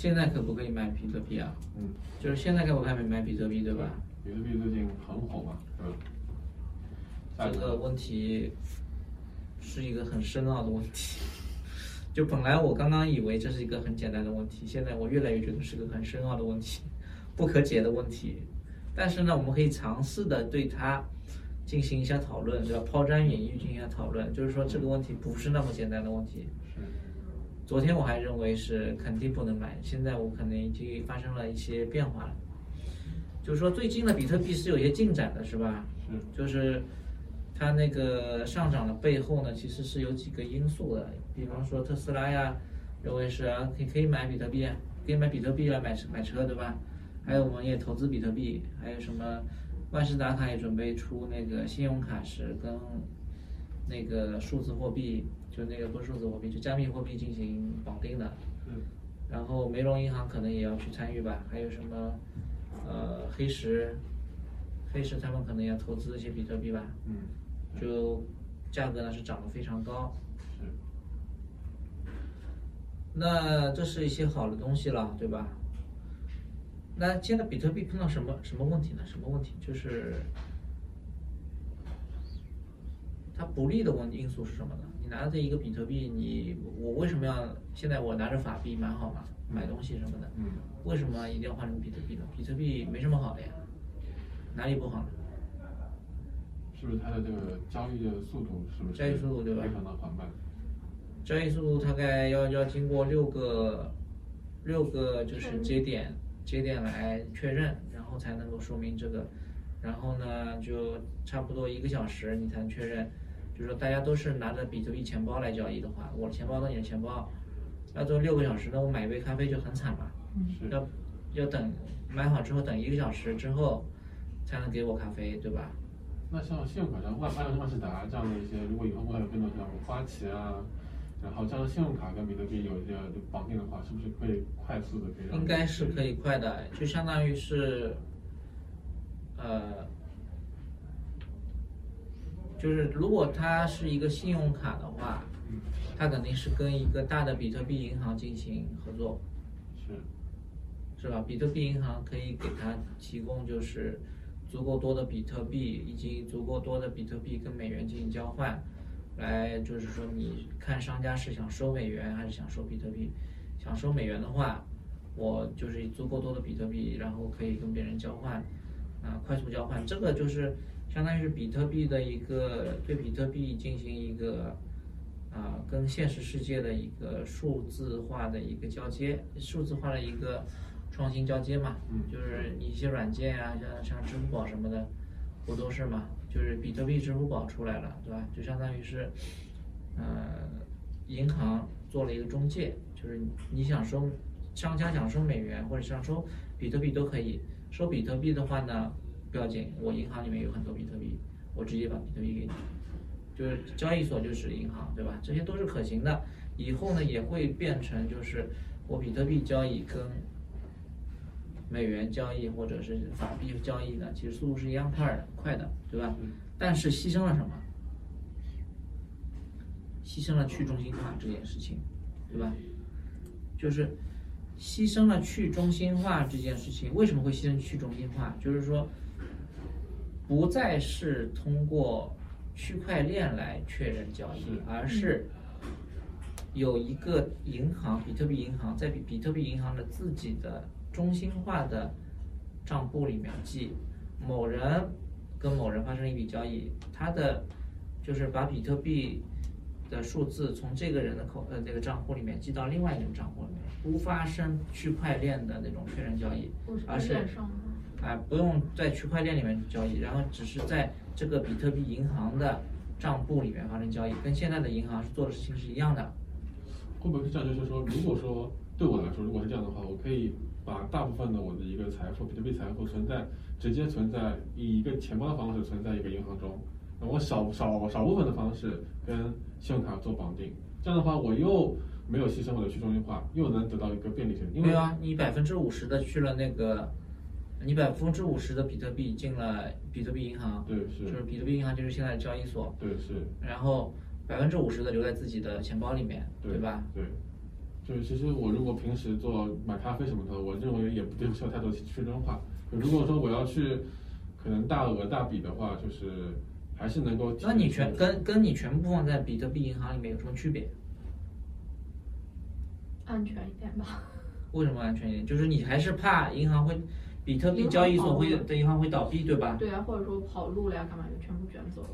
现在可不可以买比特币啊？嗯，就是现在可不可以买比特币，对吧？比特币最近很火嘛，嗯。这个问题是一个很深奥的问题。就本来我刚刚以为这是一个很简单的问题，现在我越来越觉得是个很深奥的问题，不可解的问题。但是呢，我们可以尝试的对它进行一下讨论，对吧？抛砖引玉进行一下讨论，就是说这个问题不是那么简单的问题。是。昨天我还认为是肯定不能买，现在我可能已经发生了一些变化了。就是说最近的比特币是有一些进展的，是吧？是。就是。它那个上涨的背后呢，其实是有几个因素的，比方说特斯拉呀，认为是啊，可以可以买比特币，可以买比特币来买车买车，对吧？还有我们也投资比特币，还有什么万事达卡也准备出那个信用卡是跟那个数字货币，就那个不是数字货币，就加密货币进行绑定的。嗯。然后梅隆银行可能也要去参与吧，还有什么呃黑石，黑石他们可能要投资一些比特币吧。嗯。就价格呢是涨得非常高，是。那这是一些好的东西了，对吧？那现在比特币碰到什么什么问题呢？什么问题？就是它不利的问因素是什么呢？你拿着一个比特币，你我为什么要现在我拿着法币蛮好嘛，买东西什么的，嗯，为什么一定要换成比特币呢？比特币没什么好的呀，哪里不好呢？是不是它的这个交易的速度是不是？交易速度对吧？非常的缓慢。交易速度大概要要经过六个六个就是节点节点来确认，然后才能够说明这个。然后呢，就差不多一个小时你才能确认。就是说大家都是拿着比特币钱包来交易的话，我的钱包到你的钱包，要做六个小时，那我买一杯咖啡就很惨嘛。要要等买好之后等一个小时之后才能给我咖啡，对吧？那像信用卡像万万万事达这样的一些，如果以后会有更多像花旗啊，然后这样的信用卡跟比特币有一些绑定的话，是不是可以快速的可以？应该是可以快的，就相当于是，呃，就是如果它是一个信用卡的话，它肯定是跟一个大的比特币银行进行合作，是，是吧？比特币银行可以给他提供就是。足够多的比特币以及足够多的比特币跟美元进行交换，来就是说，你看商家是想收美元还是想收比特币？想收美元的话，我就是足够多的比特币，然后可以跟别人交换，啊，快速交换。这个就是相当于是比特币的一个对比特币进行一个啊，跟现实世界的一个数字化的一个交接，数字化的一个。创新交接嘛，就是一些软件啊，像像支付宝什么的，不都是嘛？就是比特币支付宝出来了，对吧？就相当于是，呃，银行做了一个中介，就是你想收，商家想收美元或者想收比特币都可以。收比特币的话呢，不要紧，我银行里面有很多比特币，我直接把比特币给你。就是交易所就是银行，对吧？这些都是可行的。以后呢也会变成就是我比特币交易跟美元交易或者是法币交易的，其实速度是一样快的，快的，对吧？但是牺牲了什么？牺牲了去中心化这件事情，对吧？就是牺牲了去中心化这件事情。为什么会牺牲去中心化？就是说，不再是通过区块链来确认交易，而是有一个银行，比特币银行，在比比特币银行的自己的。中心化的账户里面记某人跟某人发生一笔交易，他的就是把比特币的数字从这个人的口呃这个账户里面记到另外一个账户里面，不发生区块链的那种确认交易，而是啊不用在区块链里面交易，然后只是在这个比特币银行的账户里面发生交易，跟现在的银行是做的事情是一样的。会不会是这样？就是说，如果说对我来说，如果是这样的话，我可以。把大部分的我的一个财富，比特币财富存在直接存在以一个钱包的方式存在一个银行中，那我少少少部分的方式跟信用卡做绑定，这样的话我又没有牺牲我的去中心化，又能得到一个便利性。因为啊，你百分之五十的去了那个，你百分之五十的比特币进了比特币银行，对是，就是比特币银行就是现在的交易所，对是，然后百分之五十的留在自己的钱包里面，对吧？对。就是其实我如果平时做买咖啡什么的，我认为也不需要太多去中心化。如果说我要去可能大额大笔的话，就是还是能够。那你全跟跟你全部放在比特币银行里面有什么区别？安全一点吧。为什么安全一点？就是你还是怕银行会，比特币交易所会的银行会倒闭，对吧？对啊，或者说跑路了呀，干嘛就全部卷走了。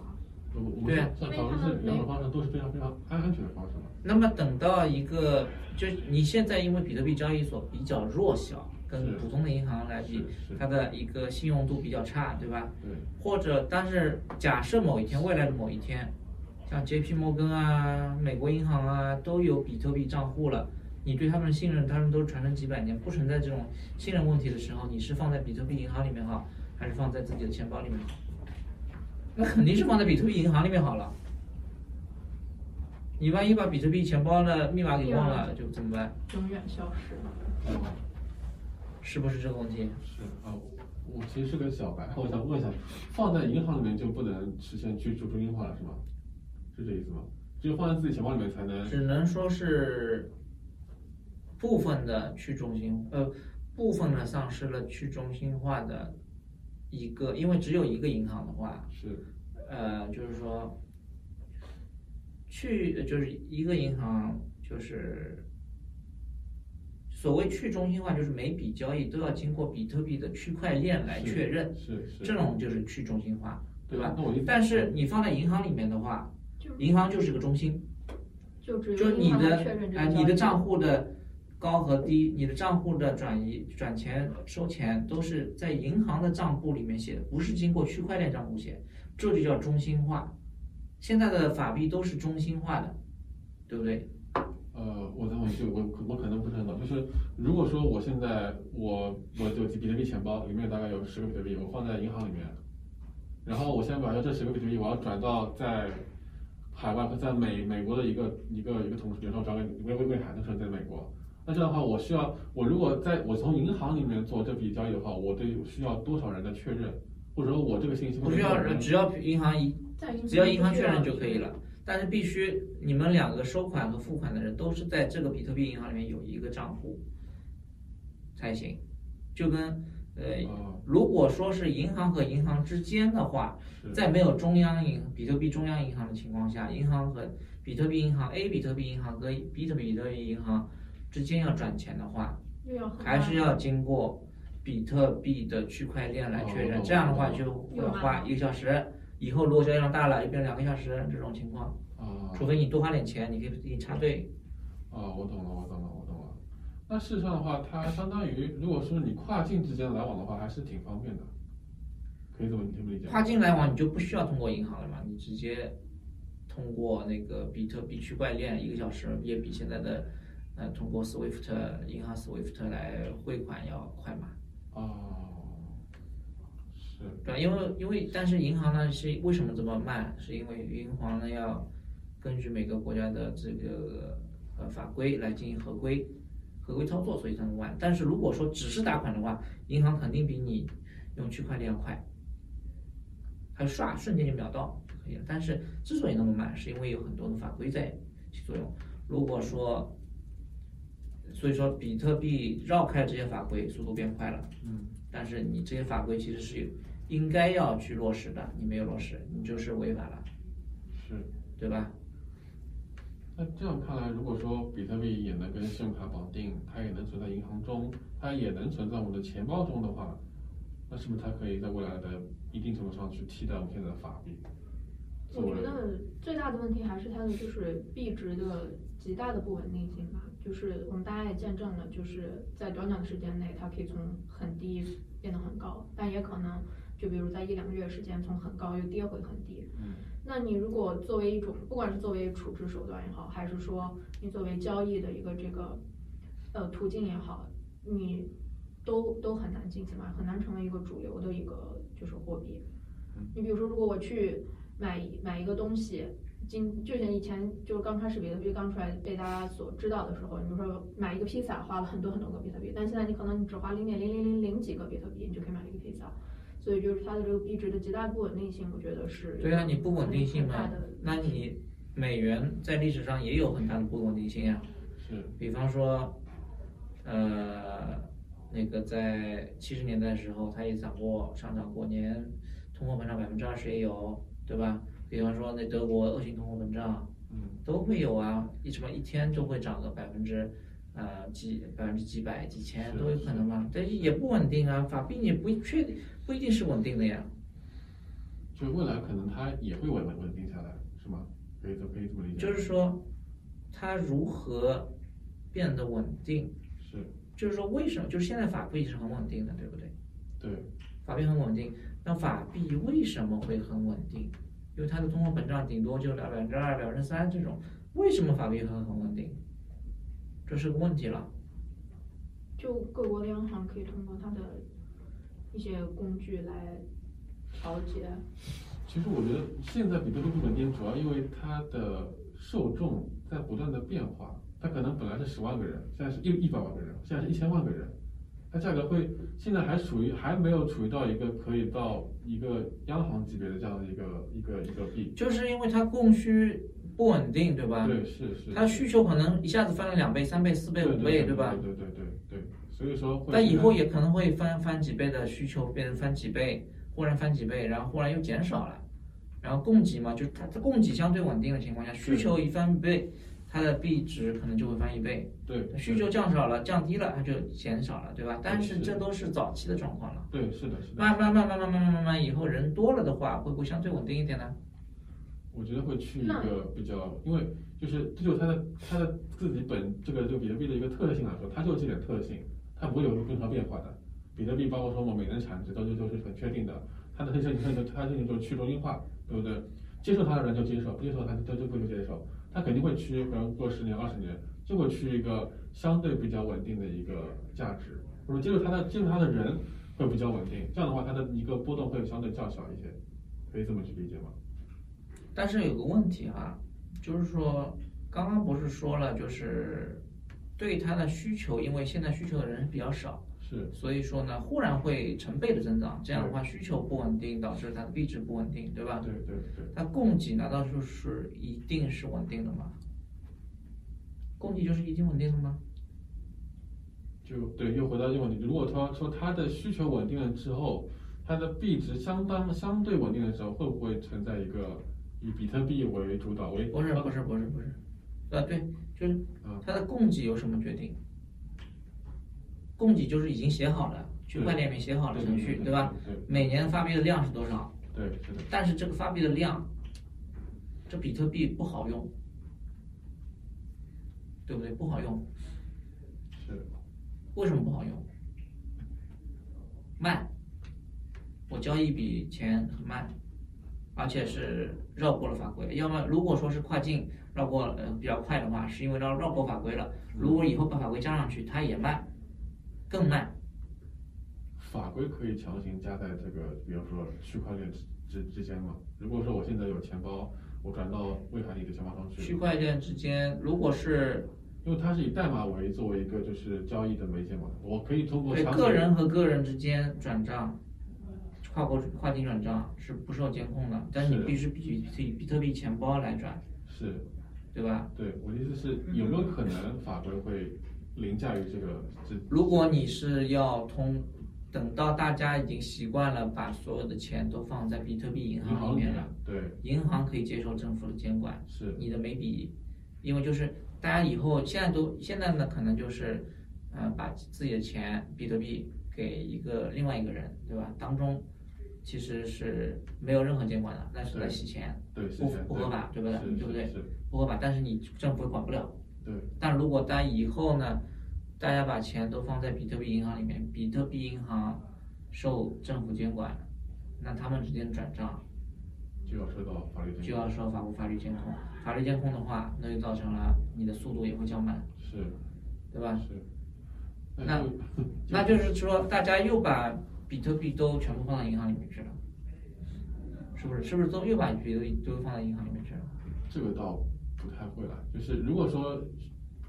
对啊，这两种两种方式都是非常非常安安全的方式嘛。那么等到一个，就你现在因为比特币交易所比较弱小，跟普通的银行来比，它的一个信用度比较差，对吧？对。或者，但是假设某一天，未来的某一天，像 J.P. 摩根啊、美国银行啊都有比特币账户了，你对他们的信任，他们都传承几百年，不存在这种信任问题的时候，你是放在比特币银行里面好，还是放在自己的钱包里面好？那肯定是放在比特币银行里面好了。你万一把比特币钱包的密码给忘了，就怎么办？永远消失了。是不是这个问题？是啊，我其实是个小白，我想问一下，放在银行里面就不能实现去中心化了，是吗？是这意思吗？只有放在自己钱包里面才能？只能说是部分的去中心，呃，部分的丧失了去中心化的。一个，因为只有一个银行的话，是，呃，就是说，去就是一个银行，就是所谓去中心化，就是每笔交易都要经过比特币的区块链来确认，是是，这种就是去中心化，对吧？那我但是你放在银行里面的话，银行就是个中心，就只有你的哎，你的账户的。高和低，你的账户的转移、转钱、收钱都是在银行的账户里面写的，不是经过区块链账户写，这就叫中心化。现在的法币都是中心化的，对不对？呃，我等会就我我可能不是很懂，就是如果说我现在我我就比特币钱包里面大概有十个比特币，我放在银行里面，然后我现在把这十个比特币我要转到在海外和在美美国的一个一个一个同事，比如说我找个魏魏魏海的时候在美国。那这样的话，我需要我如果在我从银行里面做这笔交易的话，我得需要多少人的确认，或者说我这个信息不需要人，只要银行一只要银行确认就可以了。但是必须你们两个收款和付款的人都是在这个比特币银行里面有一个账户才行。就跟呃，如果说是银行和银行之间的话，在没有中央银比特币中央银行的情况下，银行和比特币银行 A 比特币银行和比特币比特币银行。之间要转钱的话，还是要经过比特币的区块链来确认。这样的话就会花一个小时。以后如果交易量大了，就变两个小时这种情况。啊。除非你多花点钱，你可以自己插队。哦，我懂了，我懂了，我懂了。那事实上的话，它相当于，如果说你跨境之间来往的话，还是挺方便的。可以这么这么理解。跨境来往你就不需要通过银行了嘛？你直接通过那个比特币区块链，一个小时也比现在的。呃，通过 SWIFT 银行 SWIFT 来汇款要快嘛？哦，是。对，因为因为但是银行呢是为什么这么慢？是因为银行呢要根据每个国家的这个呃法规来进行合规合规操作，所以才能慢。但是如果说只是打款的话，银行肯定比你用区块链要快，它刷瞬间就秒到就可以了。但是之所以那么慢，是因为有很多的法规在起作用。如果说所以说，比特币绕开这些法规，速度变快了。嗯。但是你这些法规其实是应该要去落实的，你没有落实，你就是违法了。是。对吧？那这样看来，如果说比特币也能跟信用卡绑定，它也能存在银行中，它也能存在我们的钱包中的话，那是不是它可以在未来的一定程度上去替代我们现在的法币？我觉得最大的问题还是它的就是币值的极大的不稳定性吧。就是我们大家也见证了，就是在短短的时间内，它可以从很低变得很高，但也可能就比如在一两个月时间，从很高又跌回很低。嗯，那你如果作为一种，不管是作为处置手段也好，还是说你作为交易的一个这个呃途径也好，你都都很难进行嘛，很难成为一个主流的一个就是货币。你比如说，如果我去买买一个东西。今就像以前就是刚开始比特币刚出来被大家所知道的时候，你比如说买一个披萨花了很多很多个比特币，但现在你可能你只花零点零零零零几个比特币，你就可以买一个披萨，所以就是它的这个币值的极大不稳定性，我觉得是对啊，你不稳定性嘛，那你美元在历史上也有很大的不稳定性呀，是。比方说，呃，那个在七十年代的时候，它也涨过，上涨过，年通货膨胀百分之二十也有，对吧？比方说那德国恶性通货膨胀，嗯，都会有啊，一什么一天都会涨个百分之，呃几百分之几百几千都有可能嘛，但是也不稳定啊，法币也不确定不一定是稳定的呀。就未来可能它也会稳稳稳定下来，是吗？可以这可以这么理解。就是说，它如何变得稳定？是，就是说为什么？就是现在法币是很稳定的，对不对？对，法币很稳定，那法币为什么会很稳定？因为它的通货膨胀顶多就百分之二、百分之三这种，为什么法币很很稳定？这是个问题了。就各国的央行可以通过它的一些工具来调节。其实我觉得现在比特币不稳定，主要因为它的受众在不断的变化。它可能本来是十万个人，现在是一一百万个人，现在是一千万个人。它价格会现在还处于还没有处于到一个可以到一个央行级别的这样的一个一个一个币。就是因为它供需不稳定，对吧？对，是是。它需求可能一下子翻了两倍、三倍、四倍、对五倍，对吧？对对对对对，所以说会。但以后也可能会翻翻几倍的需求变成翻几倍，忽然翻几倍，然后忽然又减少了，然后供给嘛，就是它它供给相对稳定的情况下，需求一翻倍，它的币值可能就会翻一倍。对。需求降少了，降低了，它就减少了，对吧？但是这都是早期的状况了。对，是的，是的。慢慢慢慢慢慢慢慢慢，以后人多了的话，会不会相对稳定一点呢？我觉得会去一个比较，因为就是这就是它的它的自己本这个就比特币的一个特性来说，它就这点特性，它不会有任何变化的。比特币包括说我们每年产值都就就是很确定的，它的特性它就它的特性就是去中心化，对不对？接受它的人就接受，不接受它它就不接受，它肯定会趋，可能过十年二十年就会趋一个相对比较稳定的一个价值，或者接触它的接触它的人会比较稳定，这样的话它的一个波动会相对较小一些，可以这么去理解吗？但是有个问题哈，就是说刚刚不是说了，就是对它的需求，因为现在需求的人比较少，是，所以说呢，忽然会成倍的增长，这样的话需求不稳定，导致它的币值不稳定，对吧？对对对。它供给难道就是一定是稳定的吗？供给就是一定稳定的吗？就对，又回到这个问题，如果说说它的需求稳定了之后，它的币值相当相对稳定的时候，会不会存在一个？以比特币为主导为不是不是不是不是，啊对，就是它的供给由什么决定？供给就是已经写好了，区块链里面写好了程序，对吧？每年发币的量是多少？对，是的。但是这个发币的量，这比特币不好用，对不对？不好用。是。为什么不好用？慢，我交一笔钱很慢。而且是绕过了法规，要么如果说是跨境绕过呃比较快的话，是因为绕绕过法规了。如果以后把法规加上去，它也慢，更慢。法规可以强行加在这个，比如说区块链之之间吗？如果说我现在有钱包，我转到未海里的钱包上去。区块链之间，如果是，因为它是以代码为作为一个就是交易的媒介嘛，我可以通过。对个人和个人之间转账。跨国跨境转账是不受监控的，但是你必须比比比特币钱包来转，是，对吧？对，我的意思是有没有可能法规会凌驾于这个？如果你是要通，等到大家已经习惯了把所有的钱都放在比特币银行里面了，对，银行可以接受政府的监管，是你的每笔，因为就是大家以后现在都现在呢可能就是，呃，把自己的钱比特币给一个另外一个人，对吧？当中。其实是没有任何监管的，那是在洗钱，对不不合法，对不对？对不对？不合法，但是你政府管不了。对。但如果大家以后呢，大家把钱都放在比特币银行里面，比特币银行受政府监管，那他们之间转账就要受到法律就要受法务法律监控。法律监控的话，那就造成了你的速度也会较慢。是。对吧？是。那 那就是说，大家又把。比特币都全部放到银行里面去了，是不是？是不是都又把比特币都放到银行里面去了？这个倒不太会了。就是如果说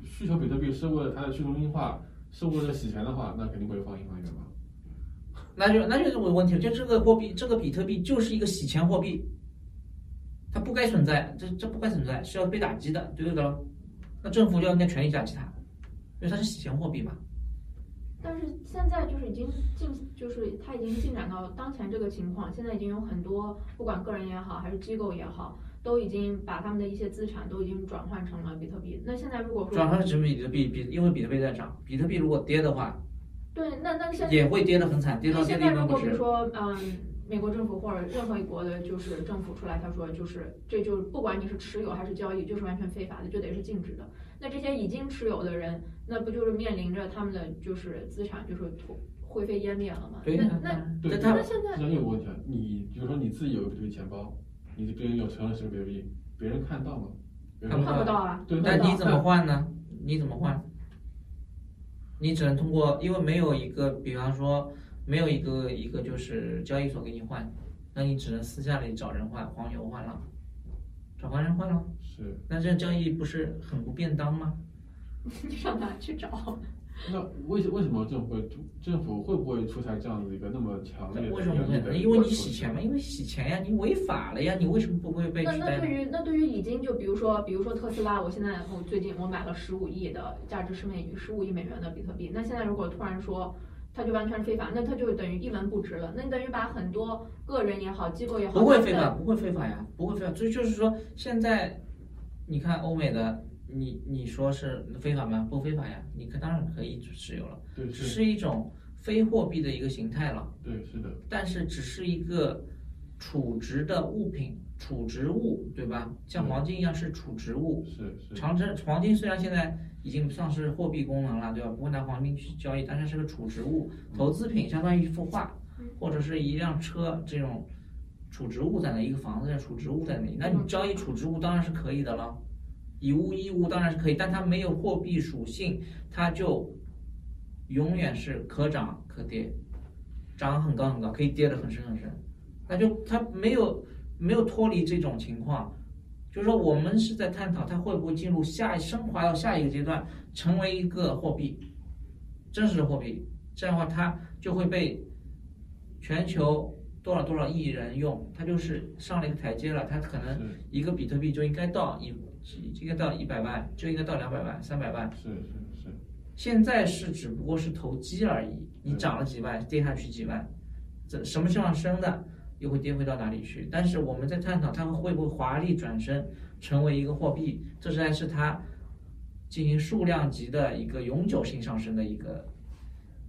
需求比特币是为了它的去中心化，是为了洗钱的话，那肯定会放银行里面嘛。那就那就是我问题了，就这个货币，这个比特币就是一个洗钱货币，它不该存在，这这不该存在，是要被打击的，对不对？那政府就要应该全力打击它，因为它是洗钱货币嘛。但是现在就是已经进，就是它已经进展到当前这个情况，现在已经有很多不管个人也好，还是机构也好，都已经把他们的一些资产都已经转换成了比特币。那现在如果说转换成比特币，比因为比特币在涨，比特币如果跌的话，对，那那现在也会跌得很惨，跌到那现在如。果比如说，嗯，美国政府或者任何一国的，就是政府出来，他说就是这就不管你是持有还是交易，就是完全非法的，就得是禁止的。那这些已经持有的人，那不就是面临着他们的就是资产就是土灰飞烟灭了吗？对呀，那那那现在问题啊，你比如说你自己有个比特币钱包，你别人有承认是个比特币，别人看到吗？别人看不到啊，那你怎么换呢？你怎么换？你只能通过，因为没有一个，比方说没有一个一个就是交易所给你换，那你只能私下里找人换，黄牛换了，找黄人换了，是。那这交易不是很不便当吗？你上哪去找？那为什为什么政府会政府会不会出台这样的一个那么强烈的为什么因为你洗钱嘛，因为洗钱呀，你违法了呀，你为什么不会被那？那对于那对于已经就比如说比如说特斯拉，我现在我最近我买了十五亿的价值十美十五亿美元的比特币，那现在如果突然说它就完全是非法，那它就等于一文不值了。那你等于把很多个人也好，机构也好，不会非法，不会非法呀，不会非法。所以就是说，现在你看欧美的，你你说是非法吗？不非法呀，你可当然可以持有了，对是，只是一种非货币的一个形态了，对是的，但是只是一个储值的物品，储值物，对吧？像黄金一样是储值物。是是长城黄金虽然现在已经不算是货币功能了，对吧？不会拿黄金去交易，但是是个储值物、投资品，相当于一幅画嗯或者是一辆车这种储值物在那，一个房子的储值物在那里，那你交易储值物当然是可以的了，以物易物当然是可以，但它没有货币属性，它就永远是可涨可跌，涨很高很高，可以跌得很深很深，那就它没有没有脱离这种情况。就是说，我们是在探讨它会不会进入下升华到下一个阶段，成为一个货币，真实的货币。这样的话，它就会被全球多少多少亿人用，它就是上了一个台阶了。它可能一个比特币就应该到一，应该到一百万，就应该到两百万、三百万。是是是，现在是只不过是投机而已，你涨了几万，跌下去几万，这什么情况升的，又会跌回到哪里去？但是我们在探讨它会不会华丽转身成为一个货币，这才是它进行数量级的一个永久性上升的一个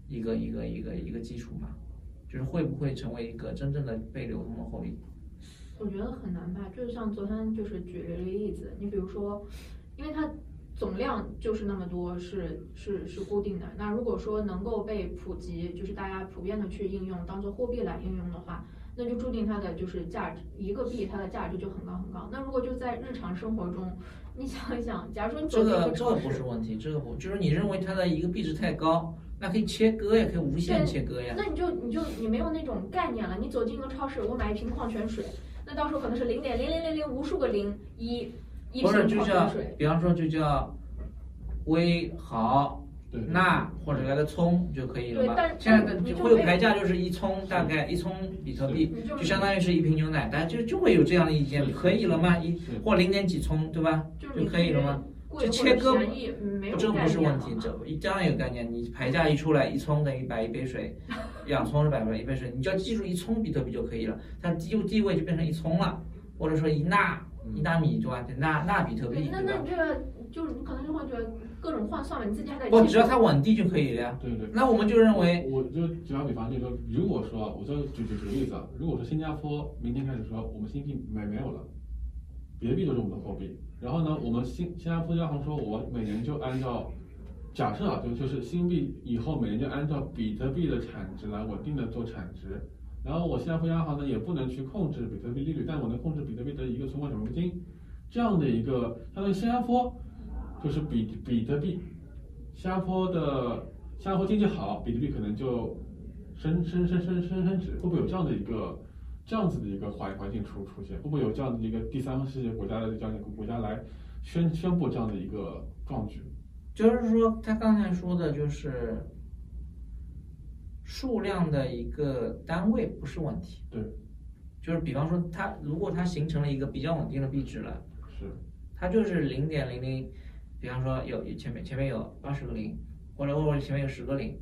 一个一个一个一个基础嘛，就是会不会成为一个真正的被流通的货币？我觉得很难吧，就是像昨天就是举了一个例子，你比如说，因为它总量就是那么多，是是是固定的。那如果说能够被普及，就是大家普遍的去应用，当做货币来应用的话，那就注定它的就是价值，一个币它的价值就很高很高。那如果就在日常生活中，你想一想，假如说你这个这个个，不是问题，这个不就是你认为它的一个币值太高，那可以切割呀，可以无限切割呀。那你就你就你没有那种概念了。你走进一个超市，我买一瓶矿泉水，那到时候可能是零点零零零零无数个零一一不是瓶就叫矿泉水。，比方说就叫微毫钠或者来个葱就可以了吧对但？现在的就会有牌价就是一葱，大概一葱比特币就就相当于是一瓶牛奶，大家就就会有这样的意见，可以了吗？一或零点几葱，对吧？就可以了吗？贵或者这切割便宜嗯没有这个不是问题了，这当然有概念。你牌价一出来，一葱等于百一杯水，两葱是百分一杯水，你只要记住一葱比特币就可以了，它地地位就变成一葱了，或者说一纳一纳米对吧？纳纳比特币那？那你这个就是你可能就会觉得各种换算嘛，你自己还得不，只要它稳定就可以了呀。对对。那我们就认为，我就打个比方，就是说，如果说，我就举举举个例子啊，如果说新加坡明天开始说我们新币没没有了，比特币就是我们的货币，然后呢，我们新新加坡央行说，我每年就按照，假设啊，就就是新币以后每年就按照比特币的产值来稳定的做产值，然后我新加坡央行呢也不能去控制比特币利率，但我能控制比特币的一个存款准备金，这样的一个相当于新加坡就是比比特币，新加坡的新加坡经济好，比特币可能就升升升升升升值，会不会有这样的一个这样子的一个环环境出出现？会不会有这样的一个第三世界国家的这样的一个国家来宣宣布这样的一个壮举？就是说他刚才说的就是数量的一个单位不是问题，对，就是比方说它如果它形成了一个比较稳定的币值了。是它就是零点零零比方说有前面前面有二十个零，或者或者前面有十个零，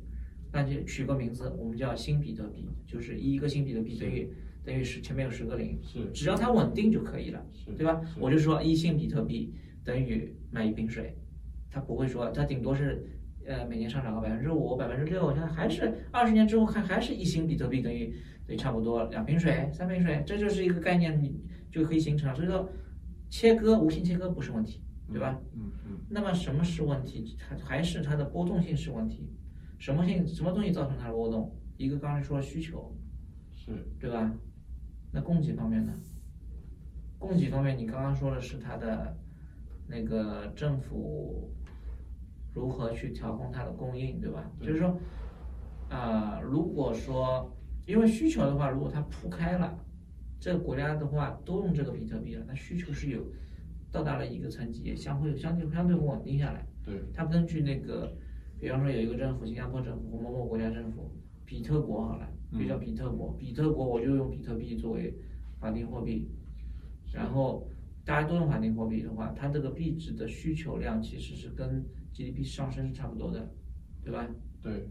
那就取个名字，我们叫新比特币，就是一个新比特币等于等于十前面有十个零，是只要它稳定就可以了，是对吧？我就说一星比特币等于买一瓶水，它不会说它顶多是呃每年上涨个百分之五、百分之六，现在还是二十年之后还还是一星比特币等于等于差不多两瓶水、三瓶水，这就是一个概念，你就可以形成了。所以说切割无限切割不是问题，对吧？嗯嗯那么什么是问题？它还是它的波动性是问题。什么性什么东西造成它的波动？一个刚才说需求，是对吧？那供给方面呢？供给方面，你刚刚说的是它的那个政府如何去调控它的供应，对吧？对就是说，啊、如果说因为需求的话，如果它铺开了，这个国家的话都用这个比特币了，那需求是有到达了一个层级，也相会相对相对稳定下来。对它根据那个，比方说有一个政府，新加坡政府或某某国家政府，比特国好了，就叫比特国，比特国我就用比特币作为法定货币，然后大家都用法定货币的话，它这个币值的需求量其实是跟 GDP 上升是差不多的，对吧？对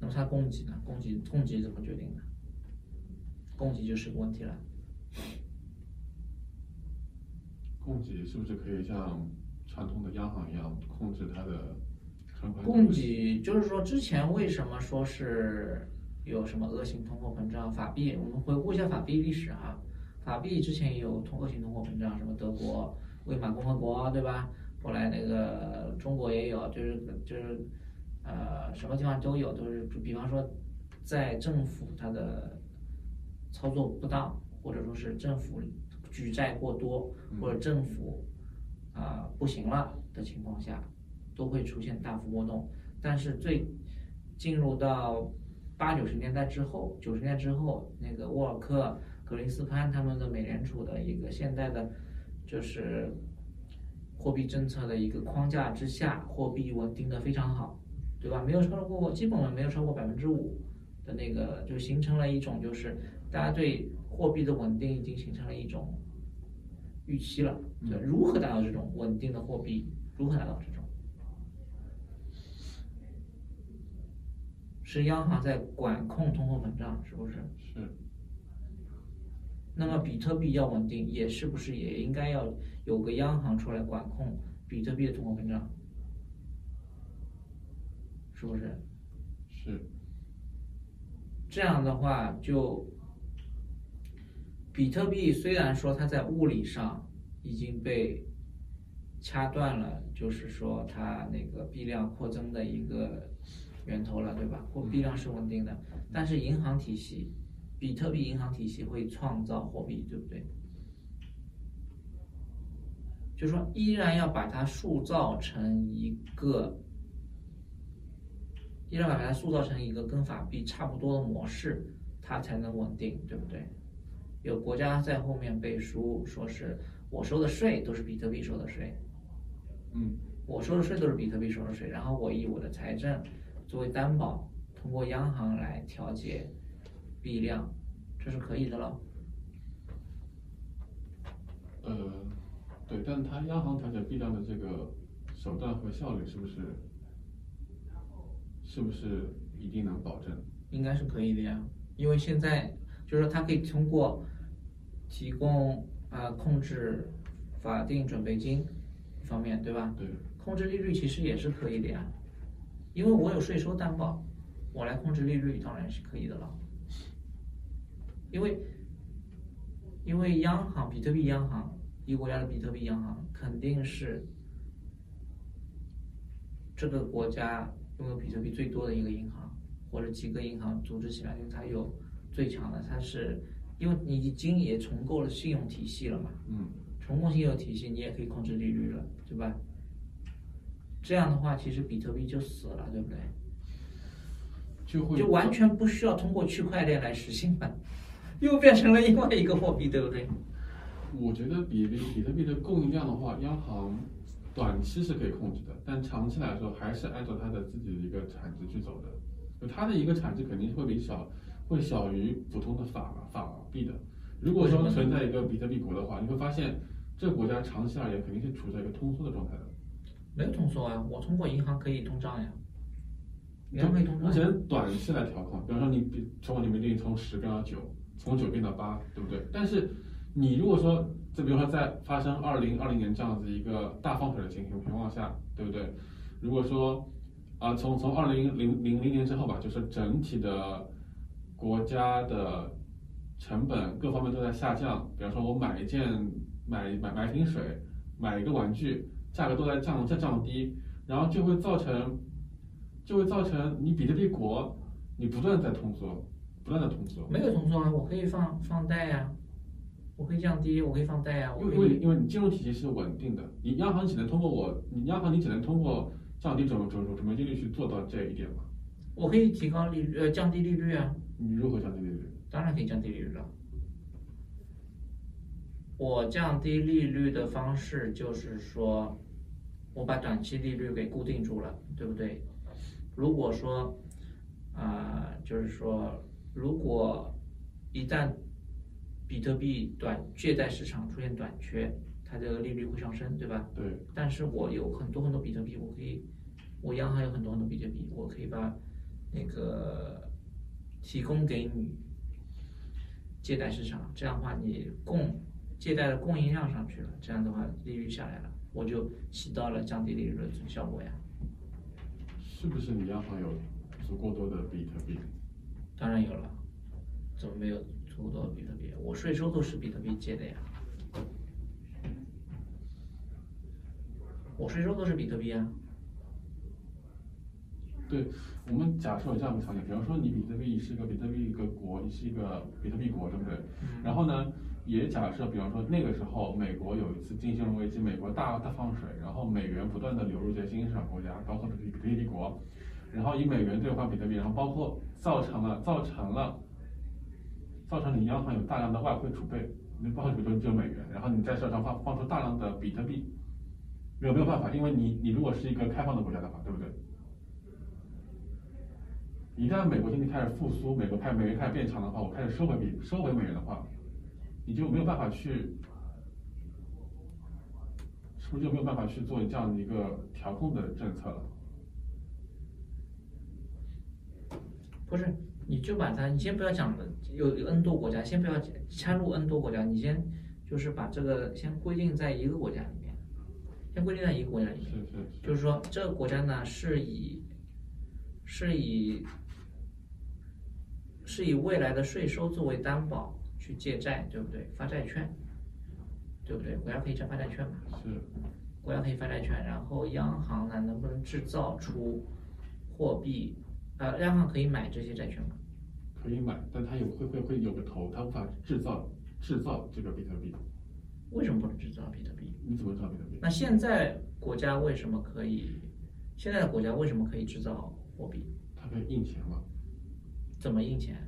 那么它供给呢？供给供给怎么决定的？供给就是个问题了。供给是不是可以像传统的央行一样控制它的供给就是说，之前为什么说是有什么恶性通货膨胀？法币，我们回顾一下法币历史哈。法币之前也有通恶性通货膨胀，什么德国魏玛共和国，对吧？后来那个中国也有，就是就是呃什么地方都有，都是比方说在政府它的操作不当，或者说是政府举债过多，或者政府啊、不行了的情况下，都会出现大幅波动。但是最进入到八九十年代之后，九十年代之后，那个沃尔克、格林斯潘他们的美联储的一个现代的，就是货币政策的一个框架之下，货币稳定的非常好，对吧？没有超过，基本没有超过百分之五的那个，就形成了一种就是大家对货币的稳定已经形成了一种预期了。对，如何达到这种稳定的货币？如何达到这种？是央行在管控通货膨胀，是不是？是那么比特币要稳定，也是不是也应该要有个央行出来管控比特币的通货膨胀？是不是？是这样的话，就比特币虽然说它在物理上已经被掐断了，就是说它那个币量扩增的一个源头了，对吧？货币量是稳定的，但是银行体系，比特币银行体系会创造货币，对不对？就说依然要把它塑造成一个依然把它塑造成一个跟法币差不多的模式，它才能稳定，对不对？有国家在后面背书，说是我收的税都是比特币收的税，嗯我收的税都是比特币收的税，然后我以我的财政作为担保，通过央行来调节币量，这是可以的了。呃对，但它央行调节币量的这个手段和效率是不是是不是一定能保证？应该是可以的呀，因为现在就是说它可以通过提供啊、呃控制法定准备金方面，对吧？对控制利率其实也是可以的呀，因为我有税收担保，我来控制利率当然是可以的了。因为因为央行比特币央行一个国家的比特币央行肯定是这个国家拥有比特币最多的一个银行，或者几个银行组织起来，因为它有最强的，它是因为你已经也重构了信用体系了嘛，嗯重构信用体系，你也可以控制利率了，对吧？这样的话，其实比特币就死了，对不对？就会就完全不需要通过区块链来实现了，又变成了另外一个货币，对不对？我觉得比比比特币的供应量的话，央行短期是可以控制的，但长期来说还是按照它的自己的一个产值去走的。就它的一个产值肯定会比小，会小于普通的法法币的。如果说存在一个比特币国的话，你会发现这个国家长期而言肯定是处在一个通缩的状态的。没有通缩啊，我通过银行可以通胀呀，银行可以通胀呀。我只能短期来调控，比方说你比存款里面利率从十变到九，从九变到八，对不对？但是你如果说，就比如说在发生二零二零年这样子一个大放水的情情情况下，对不对？如果说啊、从从二零零零零年之后吧，就是整体的国家的成本各方面都在下降。比方说，我买一件买买买瓶水，买一个玩具，价格都在降再降低，然后就会造成就会造成你比特币国你不断在通缩，不断的通缩。没有通缩啊，我可以放放贷呀、我可以降低，我可以放贷呀、因为因为你金融体系是稳定的，你央行只能通过我，你央行你只能通过降低准准准准备金率去做到这一点嘛？我可以提高利率呃降低利率啊，你如何降低利率？当然可以降低利率了。我降低利率的方式就是说，我把短期利率给固定住了，对不对？如果说，啊、就是说，如果一旦比特币短借贷市场出现短缺，它这个利率会上升，对吧？对，但是我有很多很多比特币，我可以，我央行有很多很多比特币，我可以把那个提供给你借贷市场，这样的话你供借贷的供应量上去了，这样的话利率下来了，我就起到了降低利率的效果呀。是不是你央行有足够多的比特币？当然有了，怎么没有足够多的比特币？我税收都是比特币借的呀，我税收都是比特币啊。对，我们假设有这样一个场景，比方说你比特币是一个比特币一个国，你是一个比特币国，对不对？然后呢，也假设，比方说那个时候美国有一次金融危机，美国大大放水，然后美元不断的流入这些新兴市场国家，包括比特币国，然后以美元兑换比特币，然后包括造成了造成了造成你央行有大量的外汇储备，你包括比如说就美元，然后你在市场上放放出大量的比特币，有没有办法，因为你你如果是一个开放的国家的话，对不对？一旦美国经济开始复苏，美国开美元开始变强的话，我开始收回比收回美元的话，你就没有办法去，是不是就没有办法去做这样的一个调控的政策了？不是，你就把它，你先不要讲了，有有 N 多国家，先不要掺入 N 多国家，你先就是把这个先规定在一个国家里面，先规定在一个国家里面，是是是，就是说这个国家呢是以是以是以未来的税收作为担保去借债，对不对？发债券，对不对？国家可以发债券嘛？是国家可以发债券，然后央行呢能不能制造出货币？呃，央行可以买这些债券吗？可以买，但它有会会会有个头，它无法制造制造这个比特币，为什么不能制造比特币？你怎么制造比特币？那现在国家为什么可以？现在的国家为什么可以制造货币？它可以印钱吗？怎么印钱？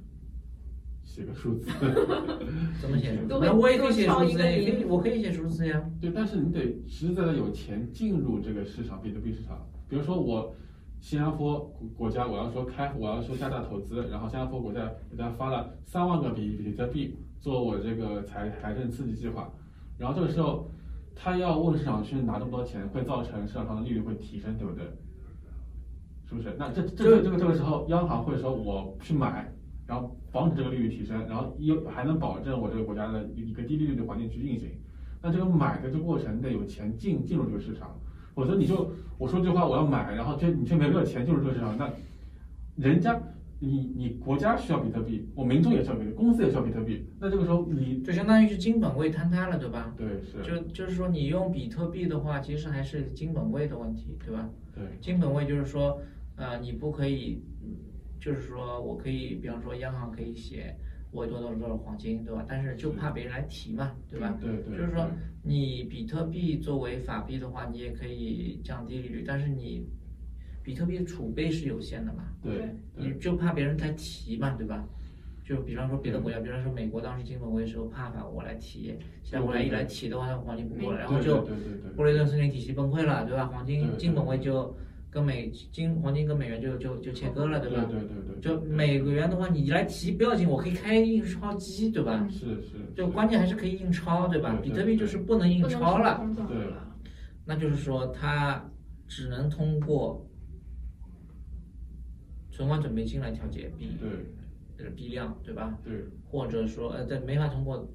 写个数字。怎么写那我也可以写都数字呀，敲一个零也可以，我可以写数字呀。对，但是你得实实在在有钱进入这个市场，比特币市场。比如说我新加坡国家，我要说开，我要说加大投资，然后新加坡国家给大家发了三万个比比特币做我这个财财政刺激计划，然后这个时候他要问市场去拿这么多钱，会造成市场上的利率会提升，对不对？是不是？那这这个这个这个时候，央行会说我去买，然后防止这个利率提升，然后又还能保证我这个国家的一个低利率的环境去运行。那这个买的这过程得有钱进进入这个市场，否则你就我说这句话我要买，然后却你却没有钱进入这个市场，那人家你你国家需要比特币，我民众也需要比特币，公司也需要比特币，那这个时候你就相当于是金本位坍塌了，对吧？对是，就就是说，你用比特币的话，其实还是金本位的问题，对吧？对金本位就是说，呃，你不可以，嗯就是说我可以，比方说央行可以写我有多少多少黄金，对吧？但是就怕别人来提嘛，对吧？对对，就是说，你比特币作为法币的话，你也可以降低利率，但是你比特币的储备是有限的嘛，对对你就怕别人来提嘛，对吧？就比方说别的国家，比方说美国当时金本位的时候，怕法国来提，现在我来一来提的话，那黄金不过了，然后就对对对对布雷顿森林体系崩溃了，对吧？黄金金本位就跟美金黄金跟美元就就就切割了，对吧？对对对。就美元的话，你来提不要紧，我可以开印钞机，对吧？是是。就关键还是可以印钞，对吧？比特币就是不能印钞了，对了。那就是说它只能通过存款准备金来调节币，对，币量，对吧？对。或者说呃，对，没法通过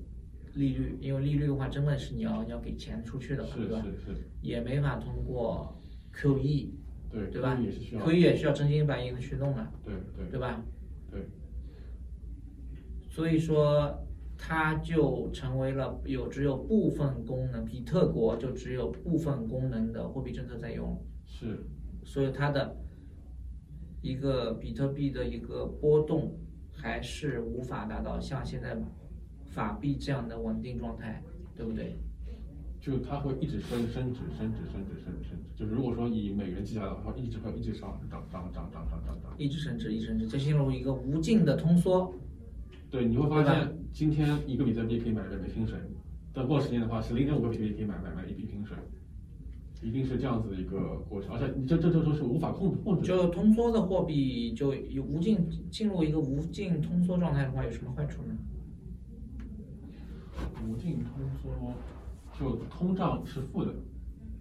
利率，因为利率的话，真的是你要你要给钱出去的，对吧？是是是。也没法通过 QE。对对吧？可以也需要真金白银的去弄了，对对，对吧？对。所以说，它就成为了有只有部分功能，比特国就只有部分功能的货币政策在用。是。所以它的一个比特币的一个波动，还是无法达到像现在法币这样的稳定状态，对不对？就它会一直升升值升值升值升值升值，就是如果说以美元计价的话，一直会一直上涨涨涨涨涨涨涨，一直升值一直升值，就进入一个无尽的通缩。对，你会发现今天一个比特币可以买一杯清水，再过十年的话，是零点五个比特币可以买买买一一瓶水，一定是这样子的一个过程，而且你这这这都是无法控制控制。就通缩的货币就有无尽进入一个无尽通缩状态的话，有什么坏处呢？无尽通缩。就通胀是负的，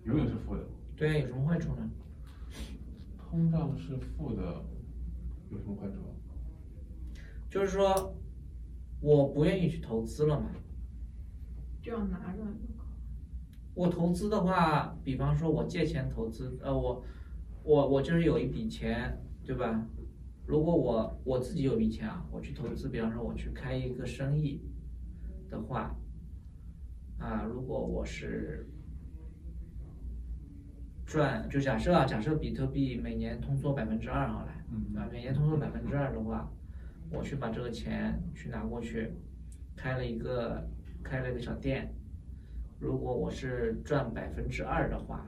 永远是负的。对，有什么坏处呢？通胀是负的，有什么坏处？就是说，我不愿意去投资了嘛。就要拿着。我投资的话，比方说我借钱投资，呃，我我我就是有一笔钱，对吧？如果我我自己有笔钱啊，我去投资，比方说我去开一个生意的话。啊，如果我是赚，就假设啊，假设比特币每年通缩百分之二好了，啊，每年通缩百分之二的话，我去把这个钱去拿过去，开了一个开了一个小店，如果我是赚百分之二的话，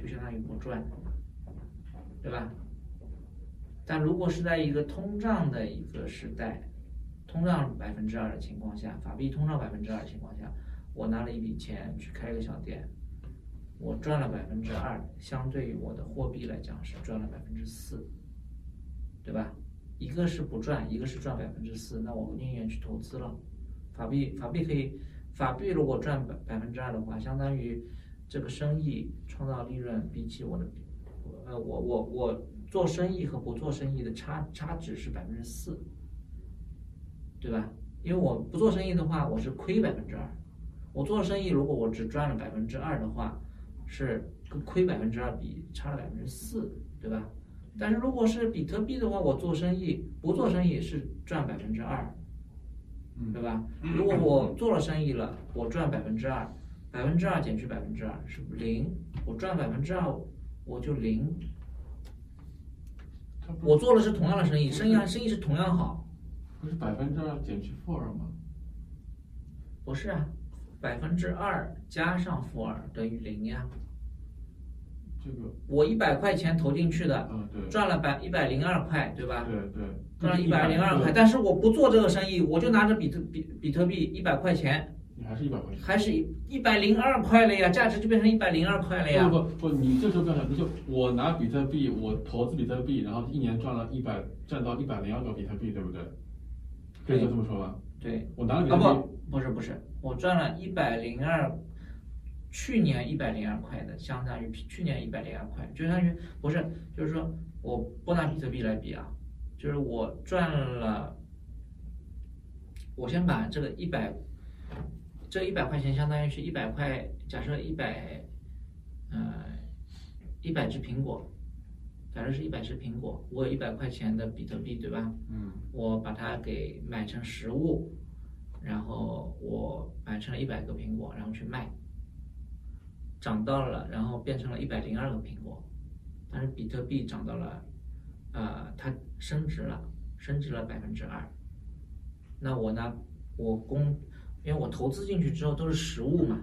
就相当于不赚，对吧？但如果是在一个通胀的一个时代，通胀百分之二的情况下，法币通胀百分之二的情况下。我拿了一笔钱去开个小店，我赚了百分之二，相对于我的货币来讲是赚了百分之四，对吧？一个是不赚，一个是赚百分之四，那我宁愿去投资了。法币法币可以，法币如果赚百百分之二的话，相当于这个生意创造利润比起我的，呃，我我我做生意和不做生意的差差值是百分之四，对吧？因为我不做生意的话，我是亏百分之二。我做生意，如果我只赚了百分之二的话，是跟亏百分之二比差了百分之四，对吧？但是如果是比特币的话，我做生意不做生意是赚百分之二，对吧？如果我做了生意了，我赚百分之二，百分之二减去百分之二是零，我赚百分之二我就零。我做的是同样的生意，生意生意是同样好。不是百分之二减去负二吗？不是啊。百分之二加上负二等于零呀。这个我一百块钱投进去的，嗯对，赚了百一百零二块，对吧？对对，赚了一百零二块。但是我不做这个生意，我就拿着比特比比特币一百块钱，你还是一百块钱，还是一一百零二块了呀，价值就变成一百零二块了呀。不不不，你这时候不要想，你就我拿比特币，我投资比特币，然后一年赚了一百，赚到一百零二个比特币，对不对？可以就这么说吧？对，我拿比特币。啊不，不是不是。我赚了一百零二，去年一百零二块的，相当于去年一百零二块，就相当于不是，就是说我不拿比特币来比啊，就是我赚了，我先把这个一百，这一百块钱相当于是一百块，假设一百，呃，一百只苹果，假设是一百只苹果，我有一百块钱的比特币，对吧？嗯。我把它给买成实物。然后我买成了一百个苹果，然后去卖，涨到了，然后变成了一百零二个苹果，但是比特币涨到了，呃，它升值了，升值了百分之二。那我呢，我公，因为我投资进去之后都是实物嘛，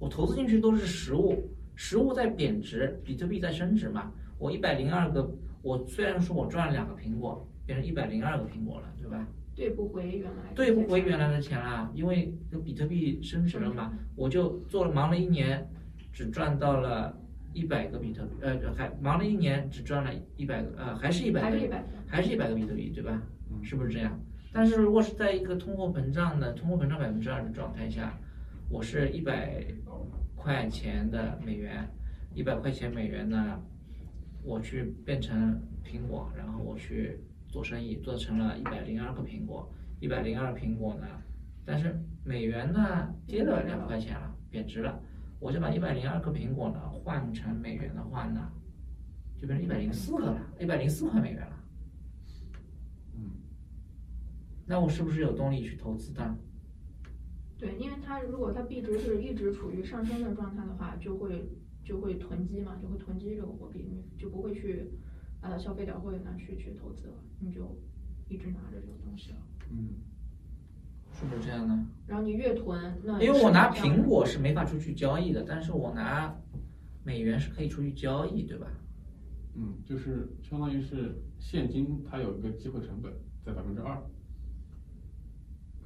我投资进去都是实物，实物在贬值，比特币在升值嘛。我一百零二个，我虽然说我赚了两个苹果，变成一百零二个苹果了，对吧？兑不回原来，兑不回原来的钱啦，因为这个比特币升值了嘛，我就做了忙了一年，只赚到了一百个比特币，呃，还忙了一年只赚了一百个，呃，还是一百个，还是一百，还是一百个比特币，对吧？嗯是不是这样？但是如果是在一个通货膨胀的通货膨胀百分之二的状态下，我是一百块钱的美元，一百块钱美元呢，我去变成苹果，然后我去做生意，做成了一百零二个苹果，一百零二苹果呢，但是美元呢跌了两块钱了，贬值了，我就把一百零二个苹果呢换成美元的话呢，就变成一百零四个了，一百零四块美元了。嗯，那我是不是有动力去投资它？对，因为它如果它币值是一直处于上升的状态的话，就会就会囤积嘛，就会囤积这个货币，你就不会去把它消费掉或者拿去去投资了，你就一直拿着这个东西了。嗯，是不是这样呢？然后你越囤，那因为我拿苹果是没法出去交易的，但是我拿美元是可以出去交易，对吧？嗯，就是相当于是现金，它有一个机会成本在百分之二，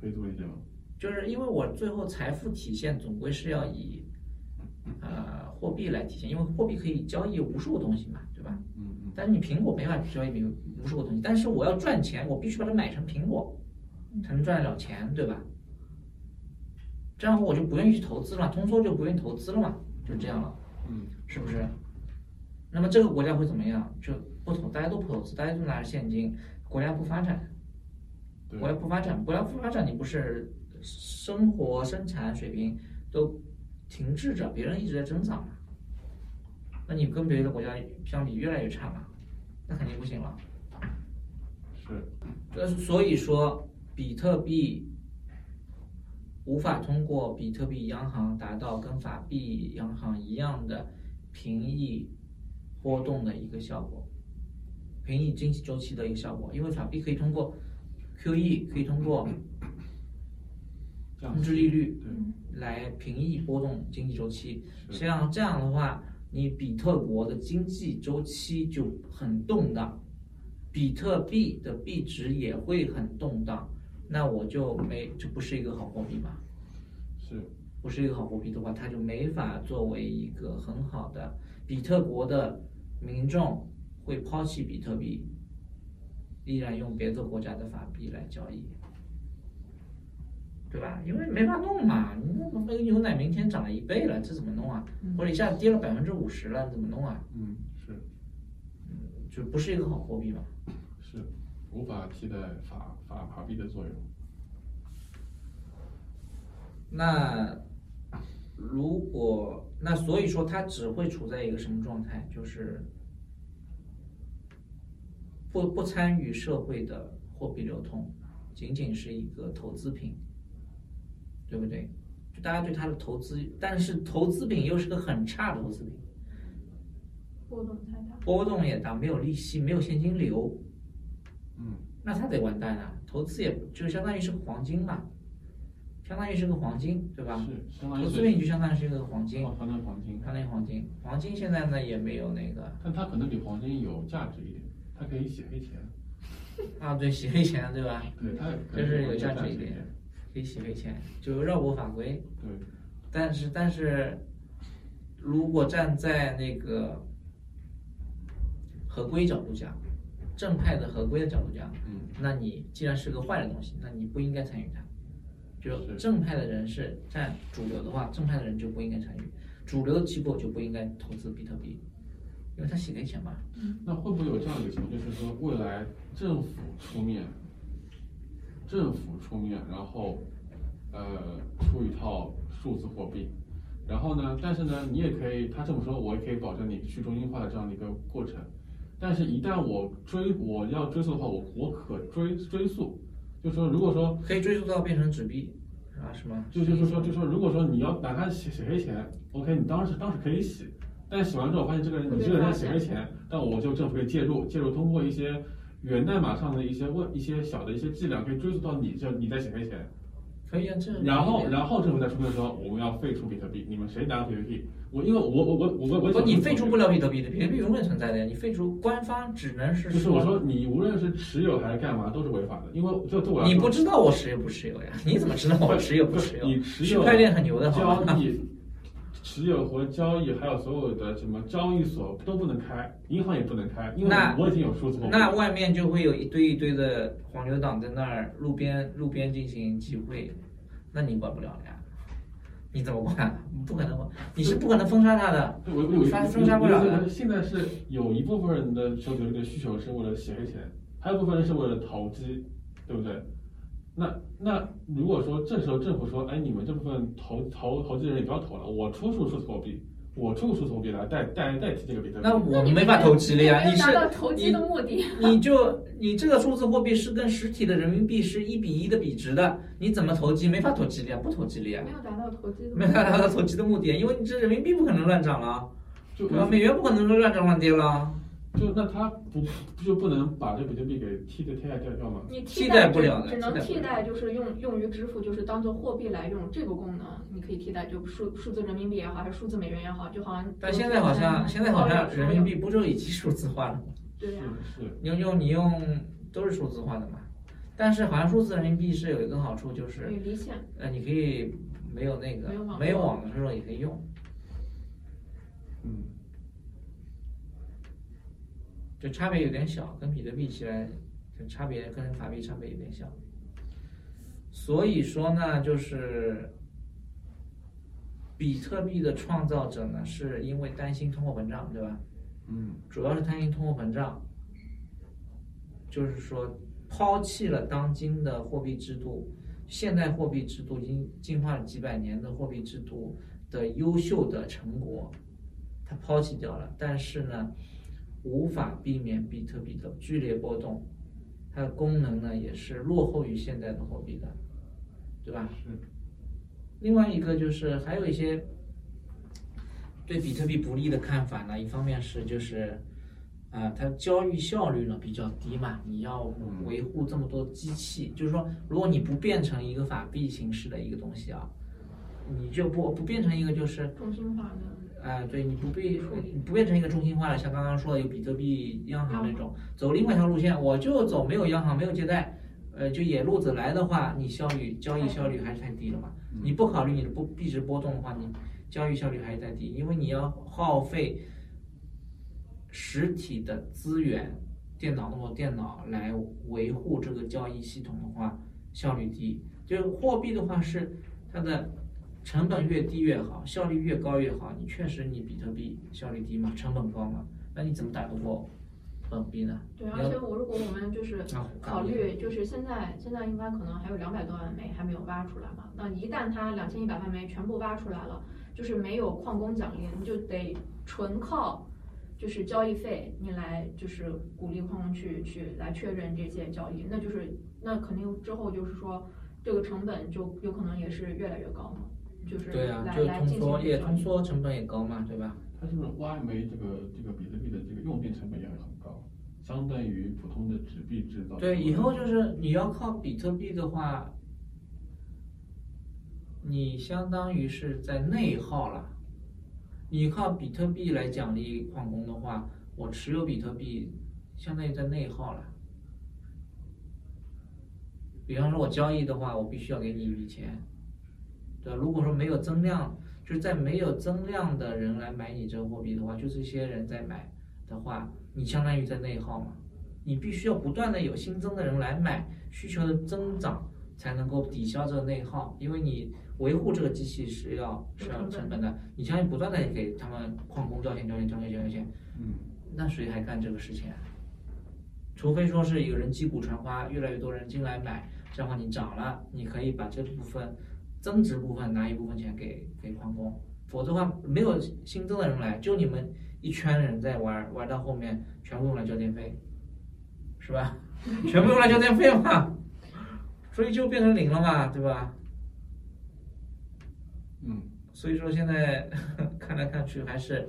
可以这么理解吗？就是因为我最后财富体现总归是要以呃货币来体现，因为货币可以交易无数个东西嘛，对吧？嗯嗯但是你苹果没法交易无无数个东西，但是我要赚钱，我必须把它买成苹果，才能赚得了钱，对吧？这样我就不愿意去投资了，通缩就不愿意投资了嘛，就这样了。嗯是不是？那么这个国家会怎么样？就不投，大家都不投资，大家都拿着现金，国家不发展，国家不发展，国家不发展，你不是生活生产水平都停滞着，别人一直在增长嘛？那你跟别的国家相比越来越差嘛？那肯定不行了。是，这所以说，比特币无法通过比特币央行达到跟法币央行一样的平抑波动的一个效果，平抑经济周期的一个效果。因为法币可以通过 QE，可以通过控制利率对，来平抑波动经济周期。实际上这样的话，你比特国的经济周期就很动荡，比特币的币值也会很动荡，那我就没就不是一个好货币嘛。是，不是一个好货币的话，它就没法作为一个很好的比特国的民众会抛弃比特币，依然用别的国家的法币来交易，对吧？因为没法弄嘛，你那那个牛奶明天涨了一倍了，这怎么弄啊？或者一下跌了百分之五十了，怎么弄啊？嗯是就不是一个好货币嘛。是，无法替代法法法币的作用。那如果那所以说它只会处在一个什么状态？就是不不参与社会的货币流通，仅仅是一个投资品，对不对？就大家对它的投资，但是投资品又是个很差的投资品，波动太大。波动也大，没有利息，没有现金流，嗯那它得完蛋啊！投资也就相当于是个黄金嘛，相当于是个黄金，对吧？是，相当于投资是品就相当于是一个黄金，相当于黄金，相当于黄金。黄金现在呢也没有那个但它可能比黄金有价值一点，它可以洗黑钱，啊，对，洗黑钱对吧？对，它就是有价值一点，可以洗黑钱，就绕过法规。对，但是但是，如果站在那个合规角度讲，正派的合规的角度讲，嗯那你既然是个坏的东西，那你不应该参与它。就正派的人是占主流的话，正派的人就不应该参与，主流的机构就不应该投资比特币，因为他洗黑钱嘛。那会不会有这样一个情况，就是说未来政府出面，政府出面，然后呃出一套数字货币，然后呢，但是呢，你也可以，他这么说，我也可以保证你去中心化的这样的一个过程，但是一旦我追我要追溯的话，我我可追追溯，就说如果说可以追溯到变成纸币，是吧？是吗？就就是说，就说如果说你要哪怕洗洗黑钱，OK，你当时当时可以洗，但洗完之后发现这个人你这个人在洗黑钱，但我就政府可以介入，介入通过一些源代码上的一些问一些小的一些伎俩，可以追溯到你这你在写黑钱，可以啊，这然后后然后政府再出面说我们要废除比特币，你们谁拿比特币？我因为我我我我我我，你废除不了比特币的，比特币永远存在的呀。你废除，官方只能是就是我说你无论是持有还是干嘛都是违法的，因为就对我你不知道我持有不持有呀？你怎么知道我持有不持有？你持有区块链很牛的，好吗？交易持有和交易，还有所有的什么交易所都不能开，银行也不能开，因为那我已经有数字货币。那外面就会有一堆一堆的黄牛党在那儿路边路边进行集会，那你管不了了呀？你怎么管？不可能，你是不可能封杀他的。对我封封杀不了的的。现在是有一部分人的手里的这个需求是为了洗黑钱，还有一部分人是为了投机，对不对？那那如果说这时候政府说，哎，你们这部分投投投机的人也不要投了，我出数数字货币，我出数字货币来代代代替这个比特币。那我们没法投机了呀！你你是投机的目的。你就你这个数字货币是跟实体的人民币是一比一的比值的，你怎么投机？没法投机的呀，不投机了呀没，有达到投机的目的。没法达到投机的目的，因为你这人民币不可能乱涨了，就？美元不可能乱涨乱跌了。就那他不就不能把这比特币给替代替代掉掉吗？你替替代不了的只能替代就是用用于支付，就是当做货币来用这个功能，你可以替代就数数字人民币也好，还是数字美元也好，就好像。但现在好像现在好像人民币不就已经数字化了吗？对呀、是是，你用用你用都是数字化的嘛。但是好像数字人民币是有一个好处，就是。呃，你可以没有那个没有网没有网的时候也可以用。嗯，就差别有点小，跟比特币起来，就差别跟法币差别有点小。所以说呢，就是比特币的创造者呢，是因为担心通货膨胀，对吧？嗯，主要是担心通货膨胀，就是说抛弃了当今的货币制度，现代货币制度已经进化了几百年的货币制度的优秀的成果，它抛弃掉了，但是呢，无法避免比特币的剧烈波动，它的功能呢也是落后于现在的货币的，对吧？是，另外一个就是还有一些对比特币不利的看法呢，一方面是就是啊、它交易效率呢比较低嘛，你要维护这么多机器，就是说，如果你不变成一个法币形式的一个东西啊，你就不不变成一个就是中心化的，啊、对，你不必你不变成一个中心化的，像刚刚说的有比特币央行那种，走另外一条路线，我就走没有央行、没有借贷，呃，就野路子来的话，你效率交易效率还是太低了嘛。你不考虑你的波币值波动的话，你交易效率还是太低，因为你要耗费实体的资源，电脑那么电脑来维护这个交易系统的话，效率低。就是货币的话是它的成本越低越好，效率越高越好。你确实你比特币效率低嘛，成本高嘛，那你怎么打得过本币呢？对，而且我如果我们就是啊考虑，就是现在现在应该可能还有两百多万枚还没有挖出来嘛，那一旦它两千一百万枚全部挖出来了，就是没有矿工奖励，你就得纯靠就是交易费，你来就是鼓励矿工去去来确认这些交易，那就是那肯定之后就是说这个成本就有可能也是越来越高嘛，就是对啊，来就通缩也通。缩成本也高嘛，对吧？它是不是挖一枚这个这个比特币的这个用电成本也很高，相当于普通的纸币制造。对，以后就是你要靠比特币的话，你相当于是在内耗了。你靠比特币来奖励矿工的话，我持有比特币，相当于在内耗了。比方说，我交易的话，我必须要给你一笔钱，对吧？如果说没有增量，就是在没有增量的人来买你这个货币的话，就这些人在买的话，你相当于在内耗嘛。你必须要不断的有新增的人来买，需求的增长才能够抵消这个内耗，因为你维护这个机器是要是要成本的，你相当于不断的给他们矿工交钱交钱交钱交钱，嗯，那谁还干这个事情啊？除非说是有人击鼓传花，越来越多人进来买，这样的话你涨了，你可以把这部分增值部分拿一部分钱给给矿工，否则的话没有新增的人来，就你们一圈人在玩，玩到后面全部用来交电费，是吧？全部用来交电费嘛，所以就变成零了嘛，对吧？嗯，所以说现在看来看去还是，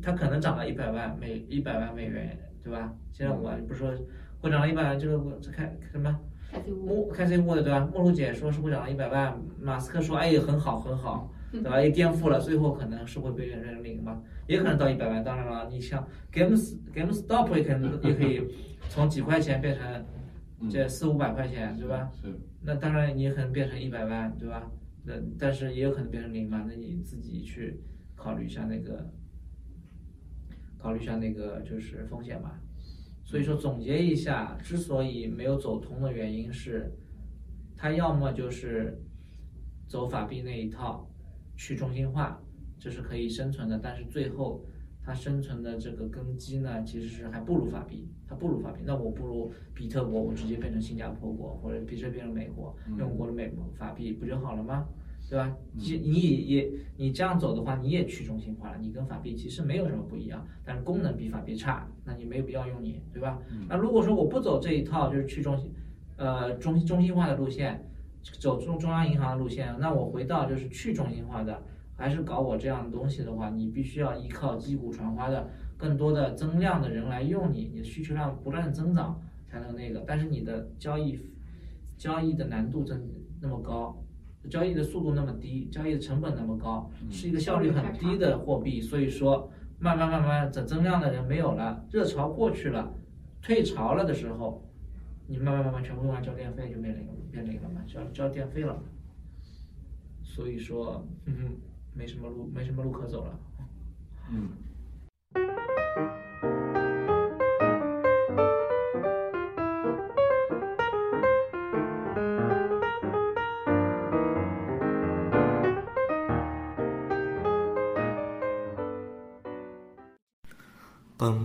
它可能涨了一百万美一百万美元，对吧？现在我不是说我涨了一百万，这个这开什么开机屋，穆开 C 屋的对吧？莫鲁姐说是会涨到一百万，马斯克说哎很好很好，对吧？也颠覆了，最后可能是会被变成零嘛，也可能到一百万。当然了，你像 Games GameStop 也可能也可以从几块钱变成这四五百块钱，对吧？是，那当然你也可能变成一百万，对吧？那但是也有可能变成零嘛，那你自己去考虑一下那个，考虑一下那个就是风险吧。所以说总结一下，之所以没有走通的原因是，它要么就是走法币那一套，去中心化，这是可以生存的，但是最后它生存的这个根基呢，其实是还不如法币，它不如法币。那我不如比特国，我直接变成新加坡国，或者比特变成美国，用国的美法币不就好了吗？对吧？你你也你这样走的话，你也去中心化了，你跟法币其实没有什么不一样，但是功能比法币差，那你没有必要用你，对吧？那如果说我不走这一套，就是去中心，呃中中心化的路线，走中中央银行的路线，那我回到就是去中心化的，还是搞我这样的东西的话，你必须要依靠击鼓传花的更多的增量的人来用你，你的需求量不断的增长才能那个，但是你的交易交易的难度增那么高。交易的速度那么低，交易的成本那么高，是一个效率很低的货币，所以说慢慢慢慢增增量的人没有了，热潮过去了，退潮了的时候，你慢慢慢慢全部用完交电费就没零变零了嘛，交交电费了，所以说，嗯哼，没什么路没什么路可走了，嗯。